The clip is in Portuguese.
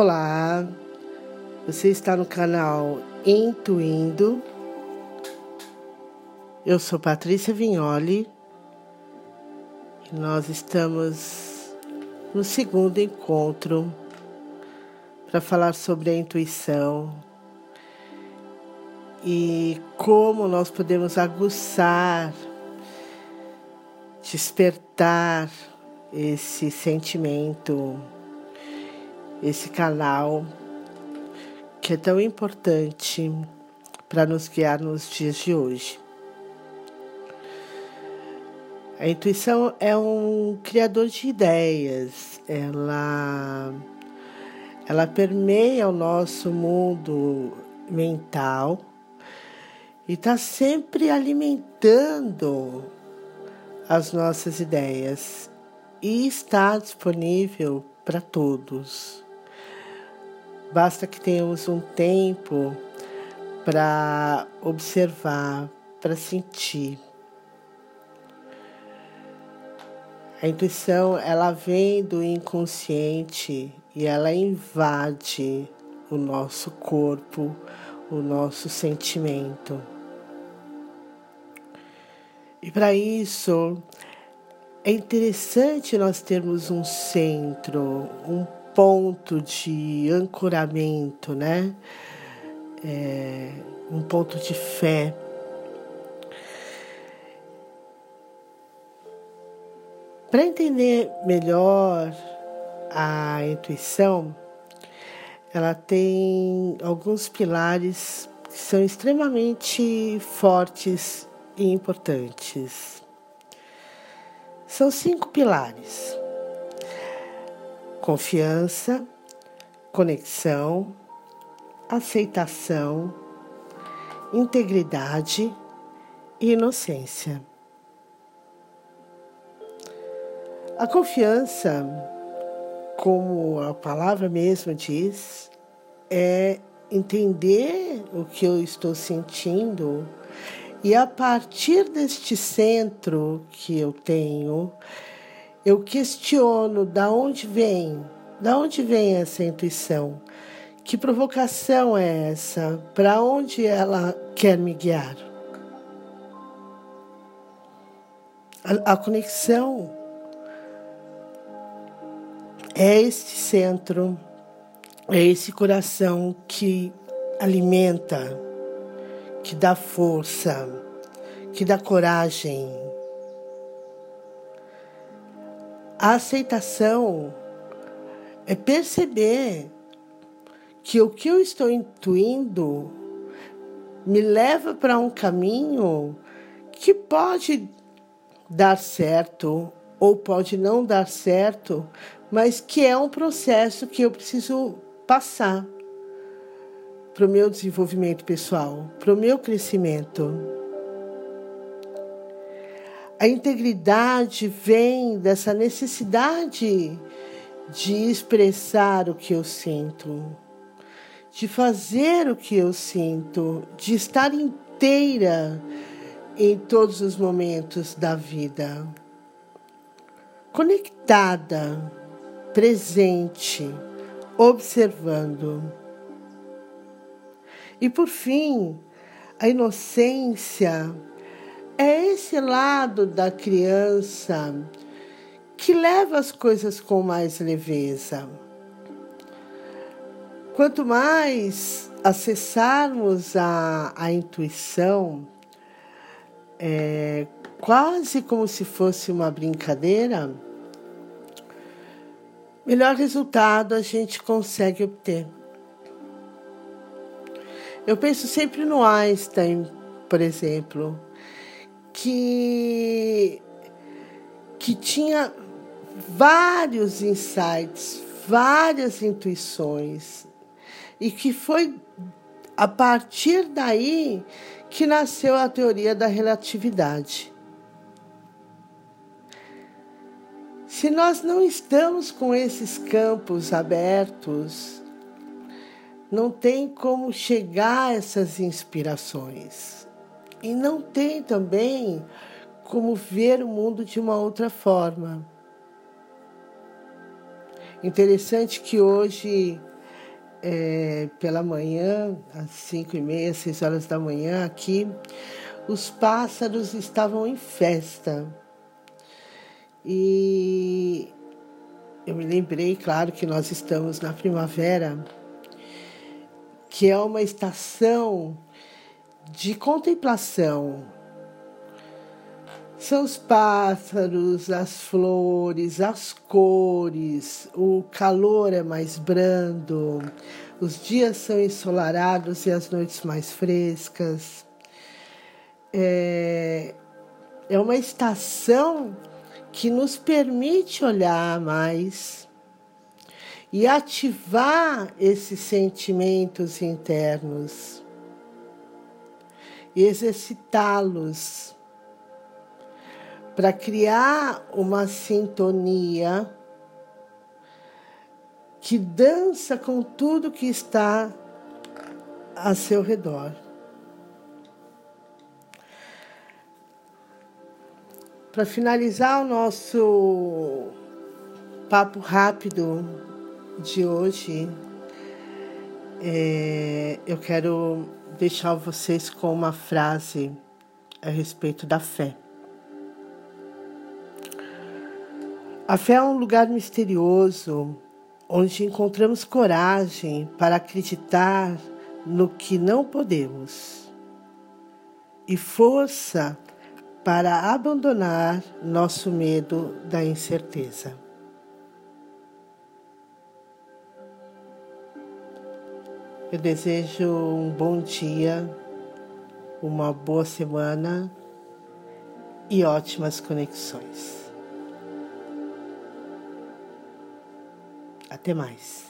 Olá, você está no canal Intuindo. Eu sou Patrícia Vignoli e nós estamos no segundo encontro para falar sobre a intuição e como nós podemos aguçar, despertar esse sentimento esse canal que é tão importante para nos guiar nos dias de hoje. A intuição é um criador de ideias, ela, ela permeia o nosso mundo mental e está sempre alimentando as nossas ideias e está disponível para todos. Basta que tenhamos um tempo para observar, para sentir. A intuição, ela vem do inconsciente e ela invade o nosso corpo, o nosso sentimento. E para isso, é interessante nós termos um centro, um ponto de ancoramento, né? É, um ponto de fé. Para entender melhor a intuição, ela tem alguns pilares que são extremamente fortes e importantes. São cinco pilares confiança, conexão, aceitação, integridade e inocência. A confiança, como a palavra mesmo diz, é entender o que eu estou sentindo e a partir deste centro que eu tenho, eu questiono da onde vem, da onde vem essa intuição? Que provocação é essa? Para onde ela quer me guiar? A, a conexão é esse centro, é esse coração que alimenta, que dá força, que dá coragem, A aceitação é perceber que o que eu estou intuindo me leva para um caminho que pode dar certo ou pode não dar certo, mas que é um processo que eu preciso passar para o meu desenvolvimento pessoal, para o meu crescimento. A integridade vem dessa necessidade de expressar o que eu sinto, de fazer o que eu sinto, de estar inteira em todos os momentos da vida, conectada, presente, observando. E por fim, a inocência é esse lado da criança que leva as coisas com mais leveza. Quanto mais acessarmos a, a intuição, é, quase como se fosse uma brincadeira, melhor resultado a gente consegue obter. Eu penso sempre no Einstein, por exemplo que, que tinha vários insights, várias intuições, e que foi a partir daí que nasceu a teoria da relatividade. Se nós não estamos com esses campos abertos, não tem como chegar a essas inspirações. E não tem também como ver o mundo de uma outra forma. Interessante que hoje é, pela manhã, às cinco e meia, seis horas da manhã, aqui, os pássaros estavam em festa. E eu me lembrei, claro, que nós estamos na primavera, que é uma estação de contemplação. São os pássaros, as flores, as cores, o calor é mais brando, os dias são ensolarados e as noites mais frescas. É, é uma estação que nos permite olhar mais e ativar esses sentimentos internos exercitá-los para criar uma sintonia que dança com tudo que está a seu redor. Para finalizar o nosso papo rápido de hoje, é, eu quero deixar vocês com uma frase a respeito da fé. A fé é um lugar misterioso onde encontramos coragem para acreditar no que não podemos e força para abandonar nosso medo da incerteza. Eu desejo um bom dia, uma boa semana e ótimas conexões. Até mais.